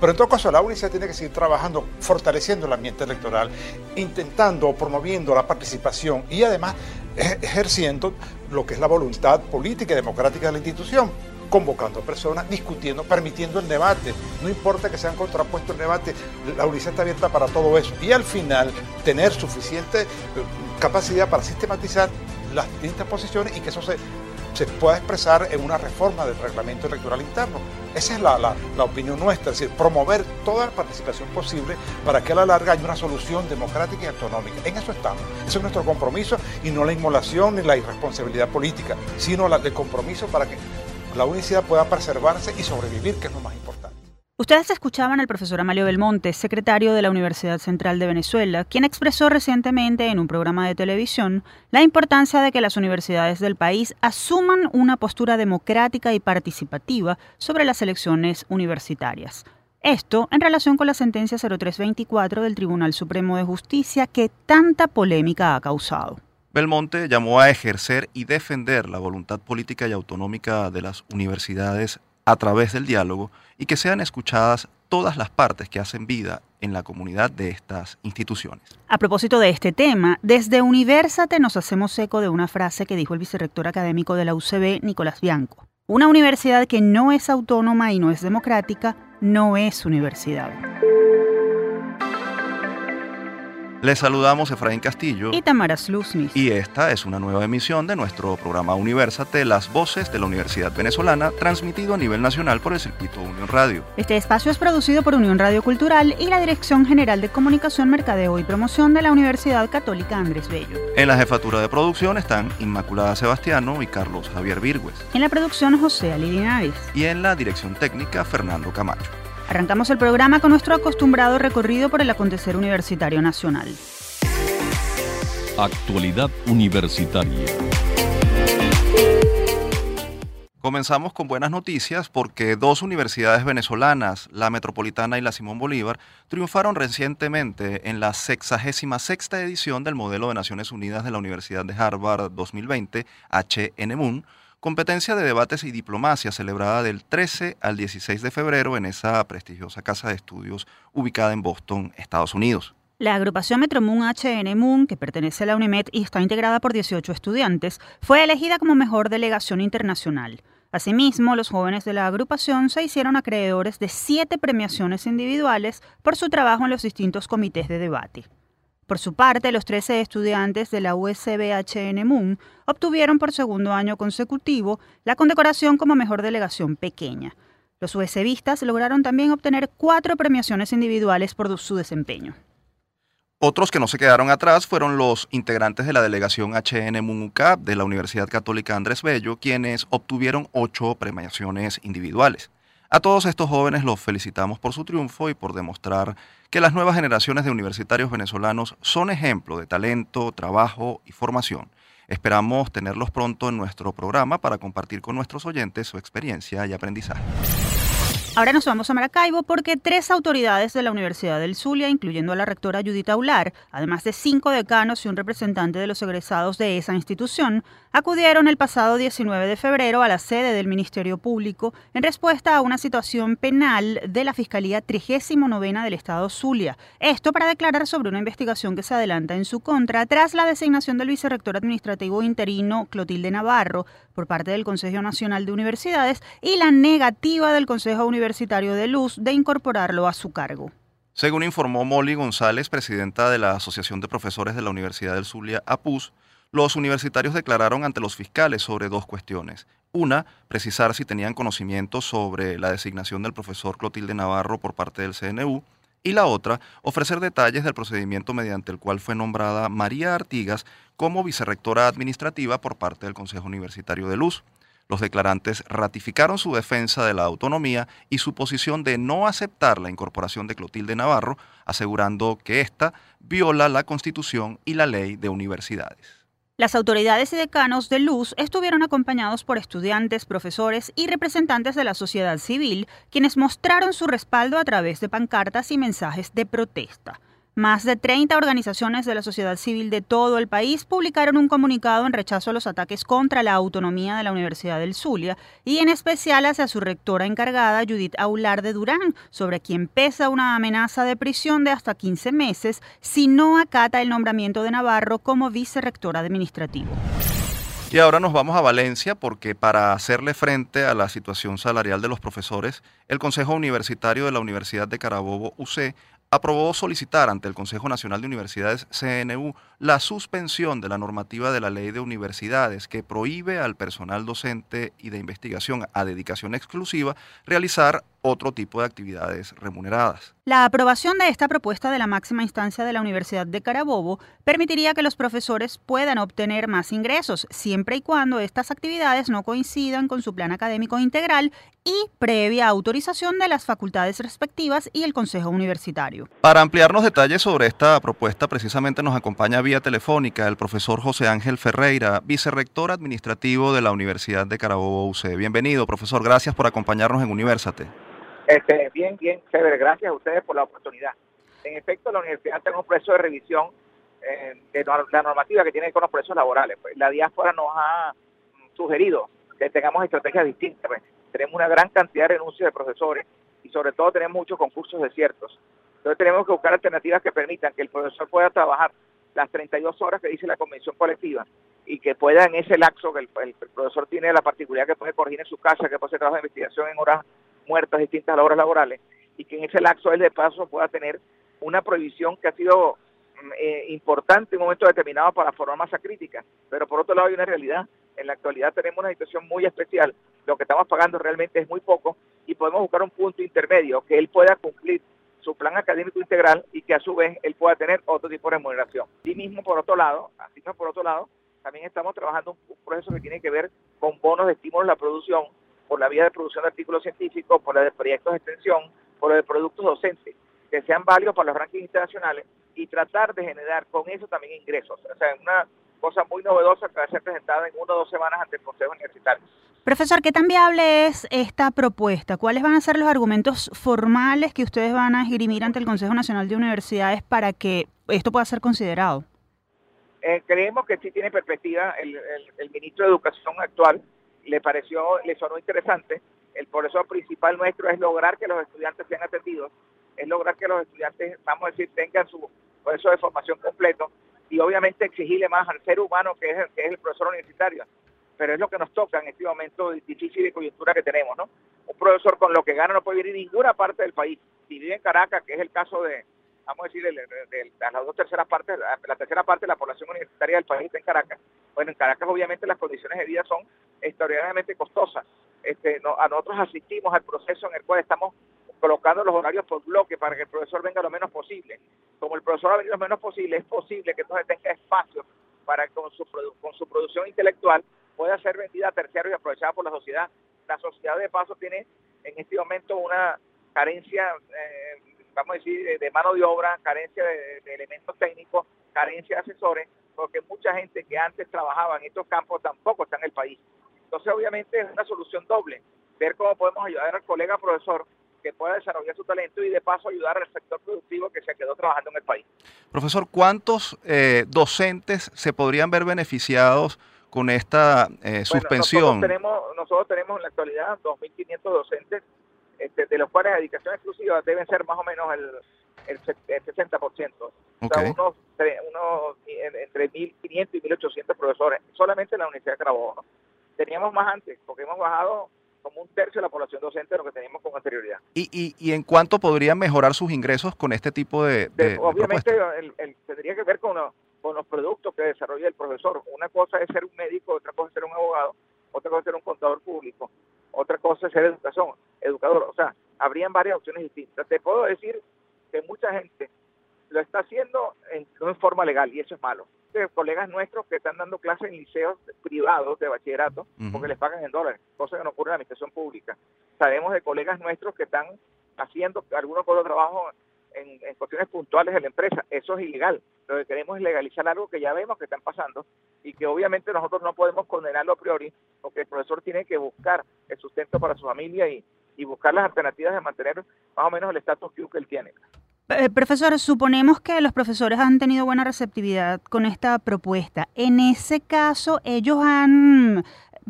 Pero en todo caso, la UNICEF tiene que seguir trabajando, fortaleciendo el ambiente electoral, intentando promoviendo la participación y además ejerciendo lo que es la voluntad política y democrática de la institución convocando personas, discutiendo, permitiendo el debate. No importa que sean contrapuestos el debate, la UNICEF está abierta para todo eso. Y al final, tener suficiente eh, capacidad para sistematizar las distintas posiciones y que eso se, se pueda expresar en una reforma del reglamento electoral interno. Esa es la, la, opinión nuestra, es decir, promover toda la participación posible para que a la larga haya una solución democrática y autonómica. En eso estamos. Ese es nuestro compromiso y no la inmolación ni la irresponsabilidad política, sino la, el compromiso para que la universidad pueda preservarse y sobrevivir, que es lo más importante. Ustedes escuchaban al profesor Amalio Belmonte, secretario de la Universidad Central de Venezuela, quien expresó recientemente en un programa de televisión la importancia de que las universidades del país asuman una postura democrática y participativa sobre las elecciones universitarias. Esto en relación con la sentencia 0324 del Tribunal Supremo de Justicia que tanta polémica ha causado. Belmonte llamó a ejercer y defender la voluntad política y autonómica de las universidades a través del diálogo y que sean escuchadas todas las partes que hacen vida en la comunidad de estas instituciones. A propósito de este tema, desde Universate nos hacemos eco de una frase que dijo el vicerrector académico de la UCB, Nicolás Bianco. Una universidad que no es autónoma y no es democrática no es universidad. Les saludamos Efraín Castillo y Tamara Sluznis. Y esta es una nueva emisión de nuestro programa Universate, Las Voces de la Universidad Venezolana, transmitido a nivel nacional por el circuito Unión Radio. Este espacio es producido por Unión Radio Cultural y la Dirección General de Comunicación, Mercadeo y Promoción de la Universidad Católica Andrés Bello. En la jefatura de producción están Inmaculada Sebastiano y Carlos Javier Virgües. En la producción José Ali Linares. Y en la dirección técnica Fernando Camacho. Arrancamos el programa con nuestro acostumbrado recorrido por el acontecer universitario nacional. Actualidad universitaria. Comenzamos con buenas noticias porque dos universidades venezolanas, la Metropolitana y la Simón Bolívar, triunfaron recientemente en la 66 edición del Modelo de Naciones Unidas de la Universidad de Harvard 2020, HNMUN, competencia de debates y diplomacia celebrada del 13 al 16 de febrero en esa prestigiosa casa de estudios ubicada en Boston, Estados Unidos. La agrupación Metromoon HN Moon, que pertenece a la UNIMED y está integrada por 18 estudiantes, fue elegida como mejor delegación internacional. Asimismo, los jóvenes de la agrupación se hicieron acreedores de siete premiaciones individuales por su trabajo en los distintos comités de debate. Por su parte, los 13 estudiantes de la USBHN Moon obtuvieron por segundo año consecutivo la condecoración como mejor delegación pequeña. Los USBistas lograron también obtener cuatro premiaciones individuales por su desempeño. Otros que no se quedaron atrás fueron los integrantes de la delegación HN UCAP de la Universidad Católica Andrés Bello, quienes obtuvieron ocho premiaciones individuales. A todos estos jóvenes los felicitamos por su triunfo y por demostrar que las nuevas generaciones de universitarios venezolanos son ejemplo de talento, trabajo y formación. Esperamos tenerlos pronto en nuestro programa para compartir con nuestros oyentes su experiencia y aprendizaje. Ahora nos vamos a Maracaibo porque tres autoridades de la Universidad del Zulia, incluyendo a la rectora Judith Aular, además de cinco decanos y un representante de los egresados de esa institución, acudieron el pasado 19 de febrero a la sede del Ministerio Público en respuesta a una situación penal de la Fiscalía 39 del Estado Zulia. Esto para declarar sobre una investigación que se adelanta en su contra tras la designación del vicerrector administrativo interino Clotilde Navarro por parte del Consejo Nacional de Universidades y la negativa del Consejo Universitario de Luz de incorporarlo a su cargo. Según informó Molly González, presidenta de la Asociación de Profesores de la Universidad del Zulia, APUS, los universitarios declararon ante los fiscales sobre dos cuestiones. Una, precisar si tenían conocimiento sobre la designación del profesor Clotilde Navarro por parte del CNU, y la otra, ofrecer detalles del procedimiento mediante el cual fue nombrada María Artigas como vicerrectora administrativa por parte del Consejo Universitario de Luz. Los declarantes ratificaron su defensa de la autonomía y su posición de no aceptar la incorporación de Clotilde Navarro, asegurando que ésta viola la Constitución y la ley de universidades. Las autoridades y decanos de Luz estuvieron acompañados por estudiantes, profesores y representantes de la sociedad civil, quienes mostraron su respaldo a través de pancartas y mensajes de protesta. Más de 30 organizaciones de la sociedad civil de todo el país publicaron un comunicado en rechazo a los ataques contra la autonomía de la Universidad del Zulia y en especial hacia su rectora encargada, Judith Aular de Durán, sobre quien pesa una amenaza de prisión de hasta 15 meses si no acata el nombramiento de Navarro como vicerrector administrativo. Y ahora nos vamos a Valencia porque para hacerle frente a la situación salarial de los profesores, el Consejo Universitario de la Universidad de Carabobo, UC, aprobó solicitar ante el Consejo Nacional de Universidades CNU la suspensión de la normativa de la ley de universidades que prohíbe al personal docente y de investigación a dedicación exclusiva realizar otro tipo de actividades remuneradas. La aprobación de esta propuesta de la máxima instancia de la Universidad de Carabobo permitiría que los profesores puedan obtener más ingresos, siempre y cuando estas actividades no coincidan con su plan académico integral y previa autorización de las facultades respectivas y el Consejo Universitario. Para ampliarnos detalles sobre esta propuesta, precisamente nos acompaña telefónica el profesor José Ángel Ferreira, vicerrector administrativo de la Universidad de Carabobo UC. Bienvenido, profesor. Gracias por acompañarnos en Universate. Este, bien, bien, chévere. Gracias a ustedes por la oportunidad. En efecto, la universidad tiene un proceso de revisión eh, de la normativa que tiene con los procesos laborales. Pues, la diáspora nos ha mm, sugerido que tengamos estrategias distintas. Pues. Tenemos una gran cantidad de renuncias de profesores y sobre todo tenemos muchos concursos desiertos. Entonces tenemos que buscar alternativas que permitan que el profesor pueda trabajar las 32 horas que dice la convención colectiva y que pueda en ese lapso que el, el profesor tiene la particularidad que puede corregir en su casa, que puede hacer trabajo de investigación en horas muertas distintas a las horas laborales y que en ese lapso él de paso pueda tener una prohibición que ha sido mm, eh, importante en un momento determinado para formar masa crítica. Pero por otro lado hay una realidad. En la actualidad tenemos una situación muy especial. Lo que estamos pagando realmente es muy poco y podemos buscar un punto intermedio que él pueda cumplir su plan académico integral y que a su vez él pueda tener otro tipo de remuneración. Y mismo por otro lado, así mismo por otro lado, también estamos trabajando un proceso que tiene que ver con bonos de estímulo a la producción por la vía de producción de artículos científicos, por la de proyectos de extensión, por la de productos docentes, que sean válidos para los rankings internacionales y tratar de generar con eso también ingresos. O sea, una cosa muy novedosa que va a ser presentada en una o dos semanas ante el Consejo Universitario. Profesor, ¿qué tan viable es esta propuesta? ¿Cuáles van a ser los argumentos formales que ustedes van a esgrimir ante el Consejo Nacional de Universidades para que esto pueda ser considerado? Eh, creemos que sí tiene perspectiva el, el ministro de Educación actual, le pareció, le sonó interesante. El profesor principal nuestro es lograr que los estudiantes sean atendidos, es lograr que los estudiantes, vamos a decir, tengan su proceso de formación completo obviamente exigirle más al ser humano que es, el, que es el profesor universitario. Pero es lo que nos toca en este momento difícil de coyuntura que tenemos, ¿no? Un profesor con lo que gana no puede vivir en ninguna parte del país. Si vive en Caracas, que es el caso de, vamos a decir, de, las dos terceras partes, la, tercera parte de la población universitaria del país está en Caracas. Bueno, en Caracas obviamente las condiciones de vida son extraordinariamente costosas. Este, a nosotros asistimos al proceso en el cual estamos colocando los horarios por bloque para que el profesor venga lo menos posible. Como el profesor va a venir lo menos posible, es posible que entonces tenga espacio para que con su, con su producción intelectual pueda ser vendida a terceros y aprovechada por la sociedad. La sociedad de paso tiene en este momento una carencia eh, vamos a decir, de, mano de obra, carencia de, elementos técnicos, carencia de asesores, porque mucha gente que antes trabajaba en estos campos tampoco está en el país. Entonces, obviamente, es una solución doble, ver cómo podemos ayudar al colega profesor que pueda desarrollar su talento y de paso ayudar al sector productivo que se quedó trabajando en el país. Profesor, ¿cuántos eh, docentes se podrían ver beneficiados con esta eh, suspensión? nosotros, tenemos, nosotros tenemos en la actualidad 2.500 docentes este, de los cuales la dedicación exclusiva deben ser más o menos el, el, 60%. O sea, unos, unos, entre 1.500 y 1.800 profesores, solamente en la Universidad de Carabobo. Teníamos más antes, porque hemos bajado como un tercio de la población docente de lo que teníamos con anterioridad. ¿Y, y, y en cuánto podrían mejorar sus ingresos con este tipo de, de, Obviamente el, tendría que ver con, con los productos que desarrolla el profesor. Una cosa es ser un médico, otra cosa es ser un abogado, otra cosa es ser un contador público otra cosa es ser educación, educador. O sea, habrían varias opciones distintas. Te puedo decir que mucha gente lo está haciendo en, no en forma legal y eso es malo. Hay colegas nuestros que están dando clases en liceos privados de bachillerato porque les pagan en dólares, cosa que no ocurre en la administración pública. Sabemos de colegas nuestros que están haciendo algunos de trabajo en, en, cuestiones puntuales de la empresa. Eso es ilegal. Lo que queremos es legalizar algo que ya vemos que están pasando y que obviamente nosotros no podemos condenarlo a priori porque el profesor tiene que buscar el sustento para su familia y, y buscar las alternativas de mantener más o menos el estatus quo que él tiene. Eh, profesor, suponemos que los profesores han tenido buena receptividad con esta propuesta. En ese caso, ellos han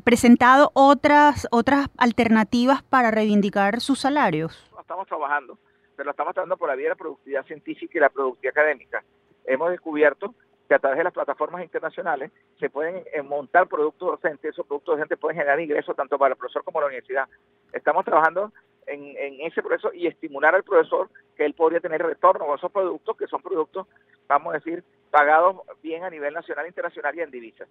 presentado otras otras alternativas para reivindicar sus salarios. Estamos trabajando, pero estamos trabajando por la vía de la productividad científica y la productividad académica. Hemos descubierto que a través de las plataformas internacionales se pueden eh, montar productos docentes, esos productos docentes pueden generar ingresos tanto para el profesor como la universidad. Estamos trabajando en, ese proceso y estimular al profesor que él podría tener retorno con esos productos que son productos, vamos a decir, pagados bien a nivel nacional, internacional y en divisas.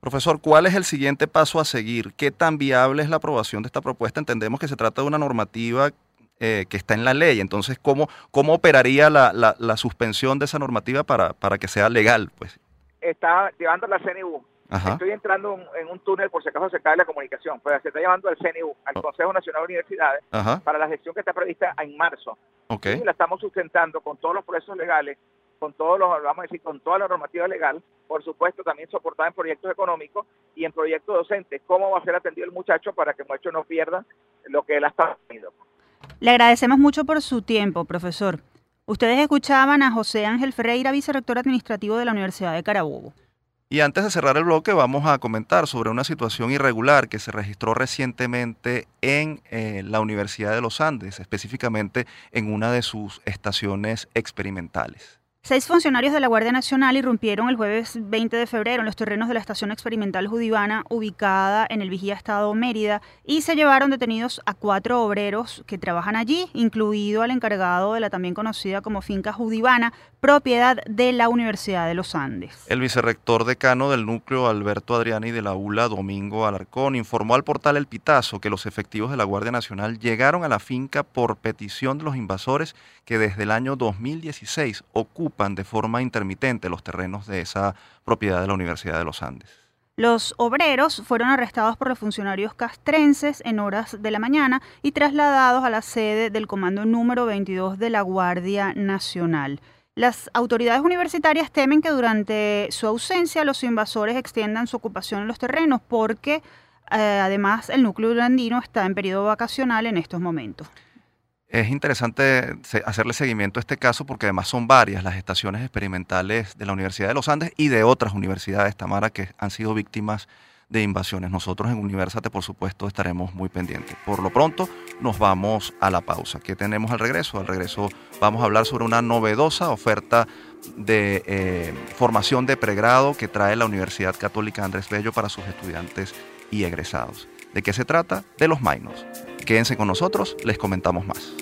Profesor, ¿cuál es el siguiente paso a seguir? ¿Qué tan viable es la aprobación de esta propuesta? Entendemos que se trata de una normativa eh, que está en la ley, entonces, ¿cómo, cómo operaría la, la, suspensión de esa normativa para, para que sea legal? Pues? Está llevando la CNU, Estoy entrando en un túnel por si acaso se cae la comunicación, pero se está llamando al CNU, al oh. Consejo Nacional de Universidades, para la gestión que está prevista en marzo. Y la estamos sustentando con todos los procesos legales, con todos los, vamos a decir, con toda la normativa legal, por supuesto también soportada en proyectos económicos y en proyectos docentes. ¿Cómo va a ser atendido el muchacho para que el muchacho no pierda lo que él ha estado teniendo? Le agradecemos mucho por su tiempo, profesor. Ustedes escuchaban a José Ángel Ferreira, vicerrector administrativo de la Universidad de Carabobo. Y antes de cerrar el bloque vamos a comentar sobre una situación irregular que se registró recientemente en eh, la Universidad de los Andes, específicamente en una de sus estaciones experimentales. Seis funcionarios de la Guardia Nacional irrumpieron el jueves 20 de febrero en los terrenos de la Estación Experimental Judivana, ubicada en el Vigía Estado Mérida, y se llevaron detenidos a cuatro obreros que trabajan allí, incluido al encargado de la también conocida como Finca Judivana, propiedad de la Universidad de los Andes. El vicerrector decano del núcleo, Alberto Adriani de la ULA, Domingo Alarcón, informó al portal El Pitazo que los efectivos de la Guardia Nacional llegaron a la finca por petición de los invasores que desde el año 2016 ocupan de forma intermitente los terrenos de esa propiedad de la Universidad de los Andes. Los obreros fueron arrestados por los funcionarios castrenses en horas de la mañana y trasladados a la sede del Comando número 22 de la Guardia Nacional. Las autoridades universitarias temen que durante su ausencia los invasores extiendan su ocupación en los terrenos porque eh, además el núcleo andino está en periodo vacacional en estos momentos. Es interesante hacerle seguimiento a este caso porque además son varias las estaciones experimentales de la Universidad de los Andes y de otras universidades, Tamara, que han sido víctimas de invasiones. Nosotros en Universate, por supuesto, estaremos muy pendientes. Por lo pronto, nos vamos a la pausa. ¿Qué tenemos al regreso? Al regreso vamos a hablar sobre una novedosa oferta de eh, formación de pregrado que trae la Universidad Católica Andrés Bello para sus estudiantes y egresados. ¿De qué se trata? De los minors. Quédense con nosotros, les comentamos más.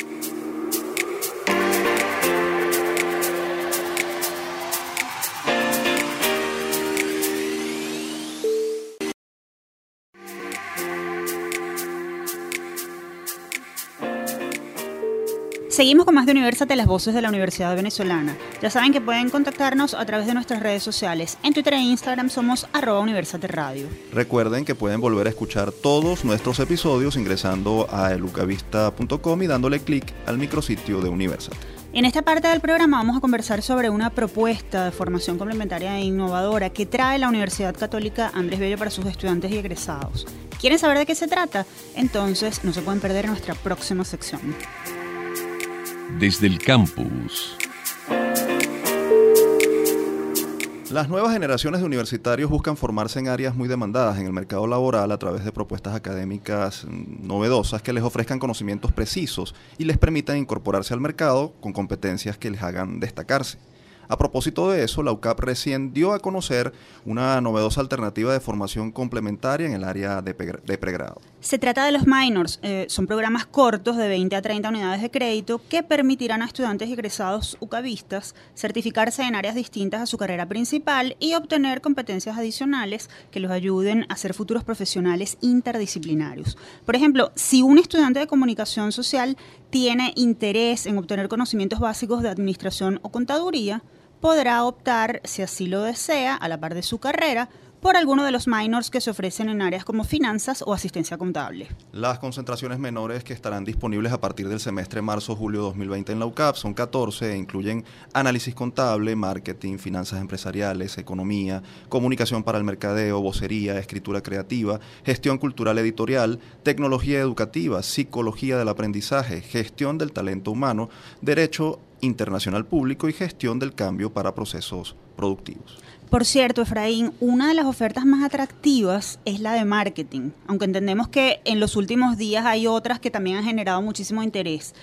Seguimos con más de Universate, las voces de la Universidad Venezolana. Ya saben que pueden contactarnos a través de nuestras redes sociales. En Twitter e Instagram somos arroba Universate Radio. Recuerden que pueden volver a escuchar todos nuestros episodios ingresando a elucavista.com y dándole clic al micrositio de Universate. En esta parte del programa vamos a conversar sobre una propuesta de formación complementaria e innovadora que trae la Universidad Católica Andrés Bello para sus estudiantes y egresados. ¿Quieren saber de qué se trata? Entonces no se pueden perder nuestra próxima sección desde el campus. Las nuevas generaciones de universitarios buscan formarse en áreas muy demandadas en el mercado laboral a través de propuestas académicas mm, novedosas que les ofrezcan conocimientos precisos y les permitan incorporarse al mercado con competencias que les hagan destacarse. A propósito de eso, la UCAP recién dio a conocer una novedosa alternativa de formación complementaria en el área de, pregrado. Se trata de los minors, eh, son programas cortos de 20 a 30 unidades de crédito que permitirán a estudiantes egresados UCABistas certificarse en áreas distintas a su carrera principal y obtener competencias adicionales que los ayuden a ser futuros profesionales interdisciplinarios. Por ejemplo, si un estudiante de comunicación social tiene interés en obtener conocimientos básicos de administración o contaduría, podrá optar, si así lo desea, a la par de su carrera, por alguno de los minors que se ofrecen en áreas como finanzas o asistencia contable. Las concentraciones menores que estarán disponibles a partir del semestre marzo-julio 2020 en la UCAP son 14 e incluyen análisis contable, marketing, finanzas empresariales, economía, comunicación para el mercadeo, vocería, escritura creativa, gestión cultural editorial, tecnología educativa, psicología del aprendizaje, gestión del talento humano, derecho internacional público y gestión del cambio para procesos productivos. Por cierto, Efraín, una de las ofertas más atractivas es la de marketing, aunque entendemos que en los últimos días hay otras que también han generado muchísimo interés.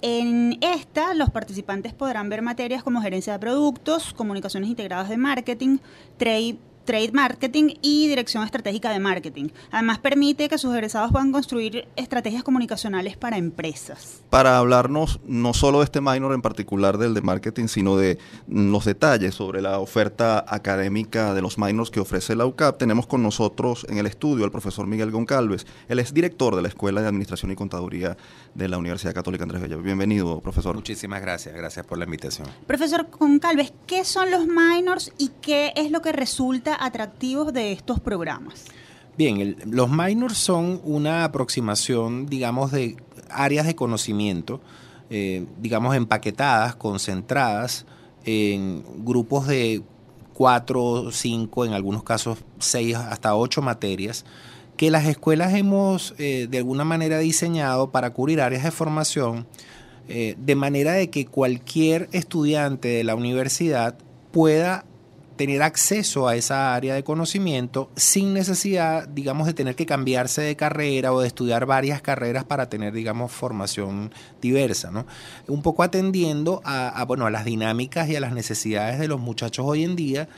En esta, los participantes podrán ver materias como gerencia de productos, comunicaciones integradas de marketing, trade Trade Marketing y Dirección Estratégica de Marketing. Además, permite que sus egresados puedan construir estrategias comunicacionales para empresas. Para hablarnos no solo de este minor en particular del de marketing, sino de los detalles sobre la oferta académica de los minors que ofrece la UCAP, tenemos con nosotros en el estudio al profesor Miguel Goncalves. Él es director de la Escuela de Administración y Contaduría de la Universidad Católica Andrés Bello. Bienvenido, profesor. Muchísimas gracias, gracias por la invitación. Profesor Goncalves, ¿qué son los minors y qué es lo que resulta atractivos de estos programas? Bien, los minors son una aproximación, digamos, de áreas de conocimiento, eh, digamos, empaquetadas, concentradas en grupos de cuatro, cinco, en algunos casos seis hasta ocho materias, que las escuelas hemos eh, de alguna manera diseñado para cubrir áreas de formación, eh, de manera de que cualquier estudiante de la universidad pueda tener acceso a esa área de conocimiento sin necesidad, digamos, de tener que cambiarse de carrera o de estudiar varias carreras para tener, digamos, formación diversa, ¿no? Un poco atendiendo a, bueno, a las dinámicas y a las necesidades de los muchachos hoy en día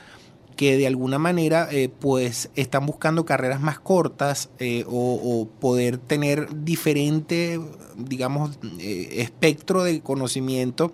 que de alguna manera eh, pues están buscando carreras más cortas eh, o, poder tener diferente, digamos, eh, espectro de conocimiento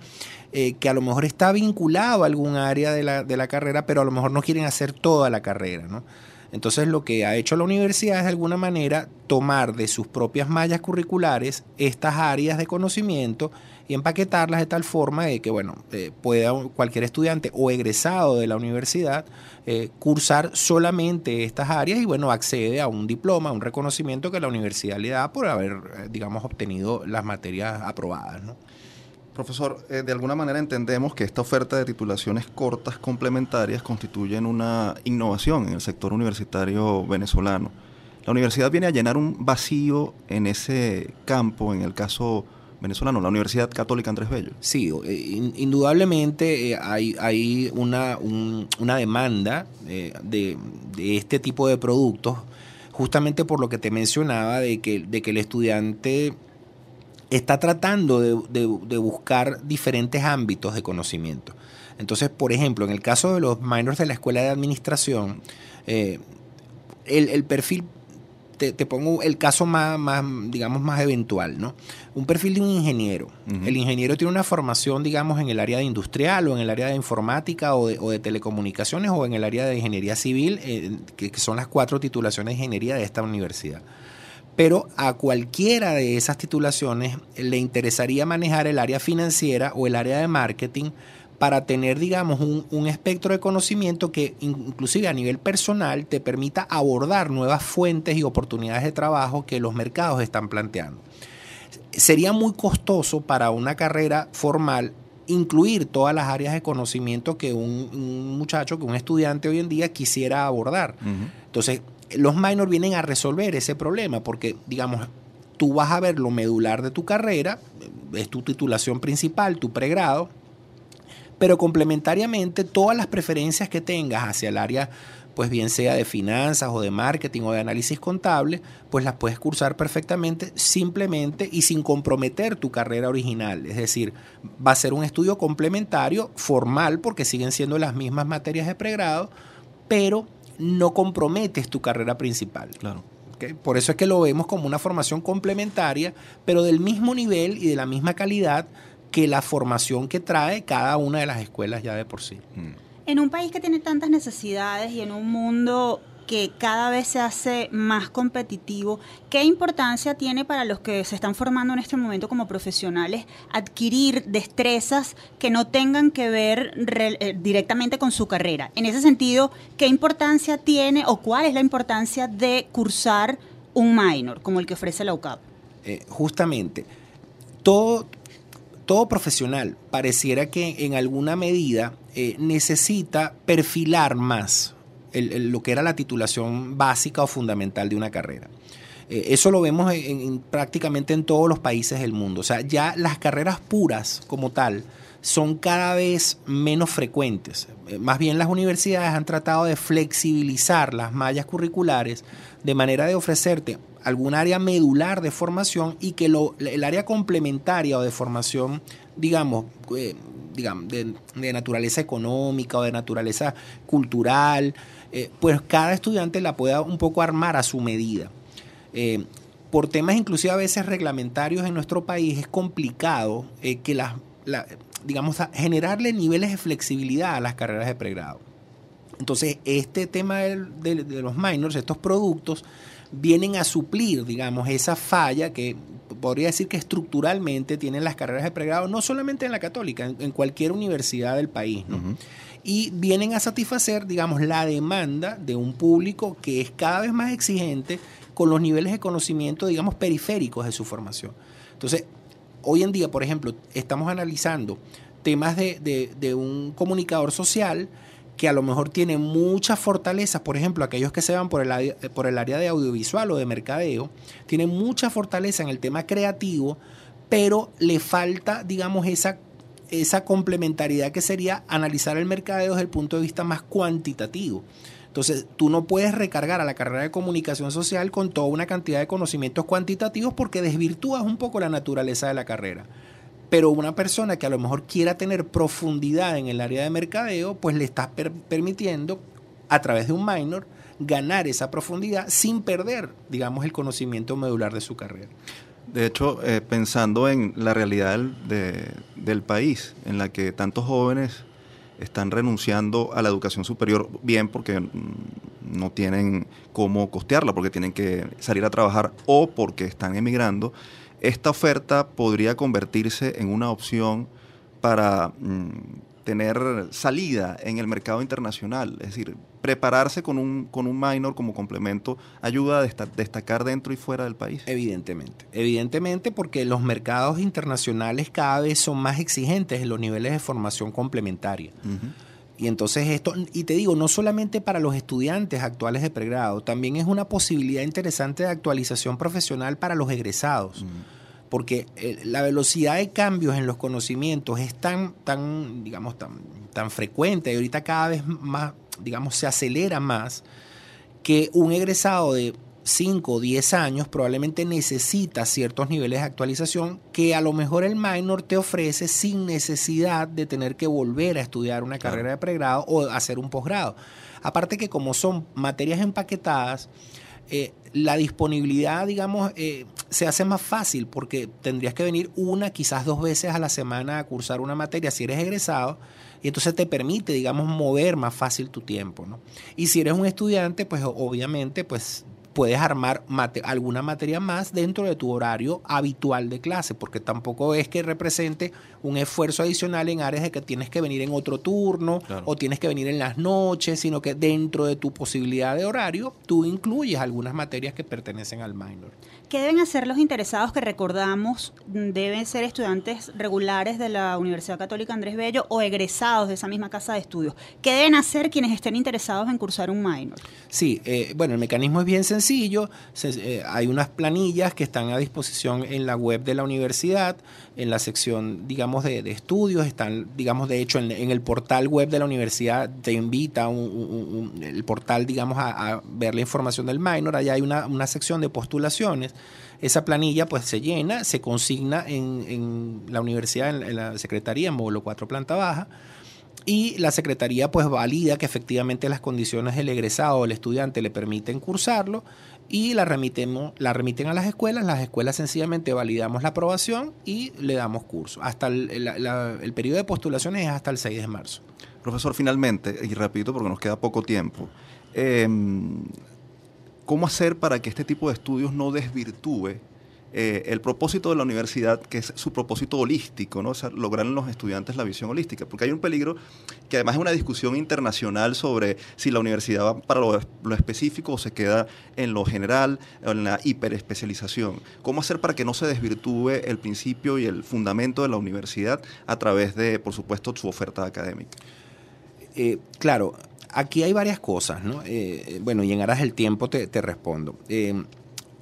que a lo mejor está vinculado a algún área de la, de la, carrera, pero a lo mejor no quieren hacer toda la carrera, ¿no? Entonces lo que ha hecho la universidad es de alguna manera tomar de sus propias mallas curriculares estas áreas de conocimiento y empaquetarlas de tal forma de que bueno, eh, pueda cualquier estudiante o egresado de la universidad eh, cursar solamente estas áreas y bueno, accede a un diploma, un reconocimiento que la universidad le da por haber, digamos, obtenido las materias aprobadas. ¿no? Profesor, eh, de alguna manera entendemos que esta oferta de titulaciones cortas complementarias constituyen una innovación en el sector universitario venezolano. La universidad viene a llenar un vacío en ese campo, en el caso venezolano, la Universidad Católica Andrés Bello. Sí, eh, indudablemente eh, hay, una, una, demanda de, este tipo de productos, justamente por lo que te mencionaba, de que, de que el estudiante está tratando de, buscar diferentes ámbitos de conocimiento. Entonces, por ejemplo, en el caso de los minors de la escuela de administración, eh, el, perfil, te, pongo el caso más, más, digamos, más eventual, ¿no? Un perfil de un ingeniero. El ingeniero tiene una formación, digamos, en el área de industrial o en el área de informática o de, telecomunicaciones o en el área de ingeniería civil, eh, que son las cuatro titulaciones de ingeniería de esta universidad pero a cualquiera de esas titulaciones le interesaría manejar el área financiera o el área de marketing para tener, digamos, un, espectro de conocimiento que inclusive a nivel personal te permita abordar nuevas fuentes y oportunidades de trabajo que los mercados están planteando. Sería muy costoso para una carrera formal incluir todas las áreas de conocimiento que un, muchacho, que un estudiante hoy en día quisiera abordar. Entonces, los minors vienen a resolver ese problema porque, digamos, tú vas a ver lo medular de tu carrera, es tu titulación principal, tu pregrado, pero complementariamente todas las preferencias que tengas hacia el área, pues bien sea de finanzas o de marketing o de análisis contable, pues las puedes cursar perfectamente simplemente y sin comprometer tu carrera original. Es decir, va a ser un estudio complementario, formal, porque siguen siendo las mismas materias de pregrado, pero no comprometes tu carrera principal. Claro. Por eso es que lo vemos como una formación complementaria, pero del mismo nivel y de la misma calidad que la formación que trae cada una de las escuelas ya de por sí. Mm. En un país que tiene tantas necesidades y en un mundo que cada vez se hace más competitivo, ¿qué importancia tiene para los que se están formando en este momento como profesionales adquirir destrezas que no tengan que ver eh, directamente con su carrera? En ese sentido, ¿qué importancia tiene o cuál es la importancia de cursar un minor como el que ofrece la UCAP? Eh, justamente, todo, todo profesional pareciera que en alguna medida eh, necesita perfilar más lo que era la titulación básica o fundamental de una carrera. Eh, eso lo vemos en, prácticamente en todos los países del mundo. O sea, ya las carreras puras como tal son cada vez menos frecuentes. Eh, más bien las universidades han tratado de flexibilizar las mallas curriculares de manera de ofrecerte algún área medular de formación y que lo, el área complementaria o de formación, digamos, eh, digamos de, naturaleza económica o de naturaleza cultural, eh, pues cada estudiante la pueda un poco armar a su medida. Eh, por temas inclusive a veces reglamentarios en nuestro país es complicado que las, digamos, generarle niveles de flexibilidad a las carreras de pregrado. Entonces, este tema de los minors, estos productos, vienen a suplir, digamos, esa falla que podría decir que estructuralmente tienen las carreras de pregrado, no solamente en la católica, en, cualquier universidad del país, Y vienen a satisfacer, digamos, la demanda de un público que es cada vez más exigente con los niveles de conocimiento, digamos, periféricos de su formación. Entonces, hoy en día, por ejemplo, estamos analizando temas de, de un comunicador social, que a lo mejor tiene muchas fortalezas, por ejemplo, aquellos que se van por el, por el área de audiovisual o de mercadeo, tienen mucha fortaleza en el tema creativo, pero le falta, digamos, esa, esa complementariedad que sería analizar el mercadeo desde el punto de vista más cuantitativo. Entonces, tú no puedes recargar a la carrera de comunicación social con toda una cantidad de conocimientos cuantitativos porque desvirtúas un poco la naturaleza de la carrera. Pero una persona que a lo mejor quiera tener profundidad en el área de mercadeo, pues le estás permitiendo a través de un minor ganar esa profundidad sin perder, digamos, el conocimiento medular de su carrera. De hecho, eh, pensando en la realidad del, país, en la que tantos jóvenes están renunciando a la educación superior, bien porque no tienen cómo costearla, porque tienen que salir a trabajar o porque están emigrando, esta oferta podría convertirse en una opción para mm, tener salida en el mercado internacional. Es decir, prepararse con un, con un minor como complemento ayuda a destacar dentro y fuera del país. Evidentemente, evidentemente porque los mercados internacionales cada vez son más exigentes en los niveles de formación complementaria. Y entonces esto, y te digo, no solamente para los estudiantes actuales de pregrado, también es una posibilidad interesante de actualización profesional para los egresados. Porque eh, la velocidad de cambios en los conocimientos es tan, tan, digamos, tan, tan frecuente y ahorita cada vez más, digamos, se acelera más que un egresado de 5 o 10 años probablemente necesita ciertos niveles de actualización que a lo mejor el minor te ofrece sin necesidad de tener que volver a estudiar una carrera de pregrado o hacer un posgrado. Aparte que como son materias empaquetadas, eh, la disponibilidad, digamos, eh, se hace más fácil porque tendrías que venir una, quizás dos veces a la semana a cursar una materia si eres egresado y entonces te permite, digamos, mover más fácil tu tiempo, ¿no? Y si eres un estudiante, pues obviamente, pues puedes armar alguna materia más dentro de tu horario habitual de clase, porque tampoco es que represente un esfuerzo adicional en áreas de que tienes que venir en otro turno o tienes que venir en las noches, sino que dentro de tu posibilidad de horario tú incluyes algunas materias que pertenecen al minor. ¿Qué deben hacer los interesados que recordamos deben ser estudiantes regulares de la Universidad Católica Andrés Bello o egresados de esa misma casa de estudios? ¿Qué deben hacer quienes estén interesados en cursar un minor? Sí, eh, bueno, el mecanismo es bien sencillo. Eh, hay unas planillas que están a disposición en la web de la universidad, en la sección, digamos, de, estudios. Están, digamos, de hecho, en, el portal web de la universidad te invita el portal, digamos, a, ver la información del minor. Allá hay una, una sección de postulaciones esa planilla pues se llena, se consigna en, la universidad, en, la secretaría, en módulo 4 planta baja, y la secretaría pues valida que efectivamente las condiciones del egresado o el estudiante le permiten cursarlo y la, remitemos, la remiten a las escuelas, las escuelas sencillamente validamos la aprobación y le damos curso. Hasta el, el periodo de postulaciones es hasta el 6 de marzo. Profesor, finalmente, y repito porque nos queda poco tiempo, eh, ¿Cómo hacer para que este tipo de estudios no desvirtúe eh, el propósito de la universidad, que es su propósito holístico, ¿no? lograr en los estudiantes la visión holística? Porque hay un peligro que además es una discusión internacional sobre si la universidad va para lo, específico o se queda en lo general, en la hiperespecialización. ¿Cómo hacer para que no se desvirtúe el principio y el fundamento de la universidad a través de, por supuesto, su oferta académica? Eh, claro, aquí hay varias cosas, ¿no? Eh, bueno, y en aras del tiempo te, respondo.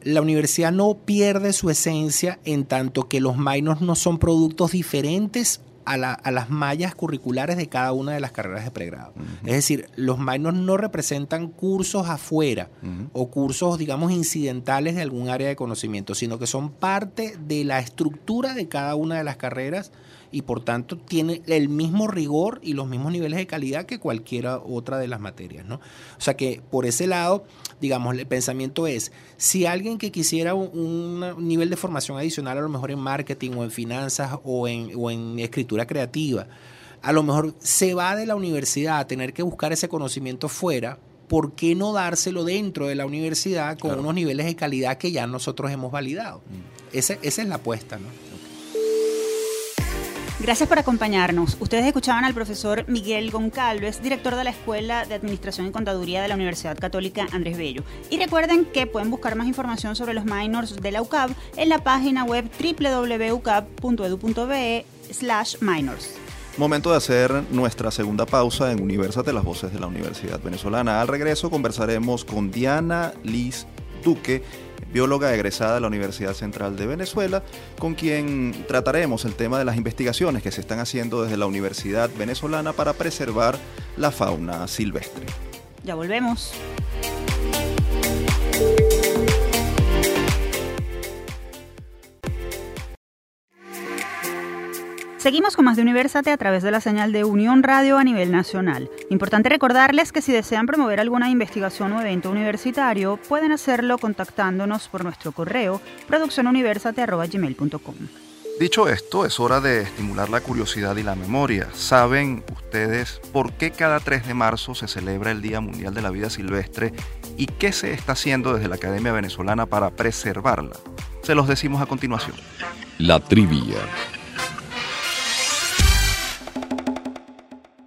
La universidad no pierde su esencia en tanto que los minors no son productos diferentes a, las mallas curriculares de cada una de las carreras de pregrado. Es decir, los minors no representan cursos afuera o cursos, digamos, incidentales de algún área de conocimiento, sino que son parte de la estructura de cada una de las carreras y por tanto tiene el mismo rigor y los mismos niveles de calidad que cualquiera otra de las materias. ¿no? O sea que por ese lado, digamos, el pensamiento es, si alguien que quisiera un, nivel de formación adicional, a lo mejor en marketing o en finanzas o en, o en escritura creativa, a lo mejor se va de la universidad a tener que buscar ese conocimiento fuera, ¿por qué no dárselo dentro de la universidad con unos niveles de calidad que ya nosotros hemos validado? Mm. esa es la apuesta, ¿no? Gracias por acompañarnos. Ustedes escuchaban al profesor Miguel Goncalves, director de la Escuela de Administración y Contaduría de la Universidad Católica Andrés Bello. Y recuerden que pueden buscar más información sobre los minors de la UCAB en la página web www.ucab.edu.be slash minors. Momento de hacer nuestra segunda pausa en Universate, las voces de la Universidad Venezolana. Al regreso conversaremos con Diana Liz Duque, bióloga egresada de la Universidad Central de Venezuela, con quien trataremos el tema de las investigaciones que se están haciendo desde la Universidad Venezolana para preservar la fauna silvestre. Ya volvemos. Seguimos con más de Universate a través de la señal de Unión Radio a nivel nacional. Importante recordarles que si desean promover alguna investigación o evento universitario, pueden hacerlo contactándonos por nuestro correo produccionuniversate.gmail.com. Dicho esto, es hora de estimular la curiosidad y la memoria. ¿Saben ustedes por qué cada 3 de marzo se celebra el Día Mundial de la Vida Silvestre y qué se está haciendo desde la Academia Venezolana para preservarla? Se los decimos a continuación. La trivia.